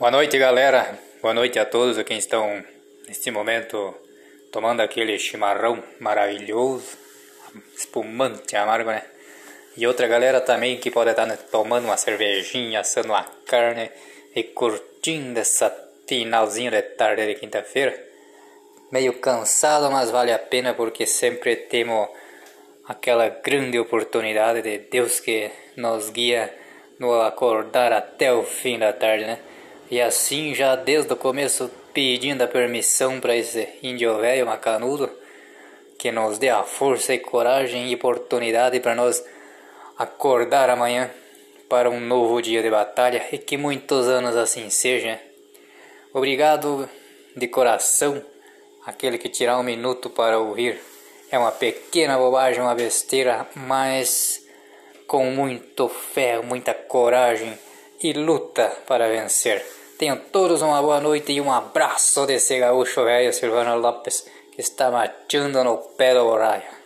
Boa noite, galera. Boa noite a todos a quem estão neste momento tomando aquele chimarrão maravilhoso, espumante, amargo, né? E outra galera também que pode estar tomando uma cervejinha, assando uma carne e curtindo essa finalzinho de tarde de quinta-feira. Meio cansado, mas vale a pena porque sempre temos aquela grande oportunidade de Deus que nos guia no acordar até o fim da tarde, né? E assim, já desde o começo, pedindo a permissão para esse índio velho macanudo que nos dê a força e coragem e oportunidade para nós acordar amanhã para um novo dia de batalha e que muitos anos assim seja. Obrigado de coração, aquele que tirar um minuto para ouvir. É uma pequena bobagem, uma besteira, mas com muito fé, muita coragem e luta para vencer. Tenham todos uma boa noite e um abraço desse gaúcho velho Silvano Lopes que está machando no pé do borraio.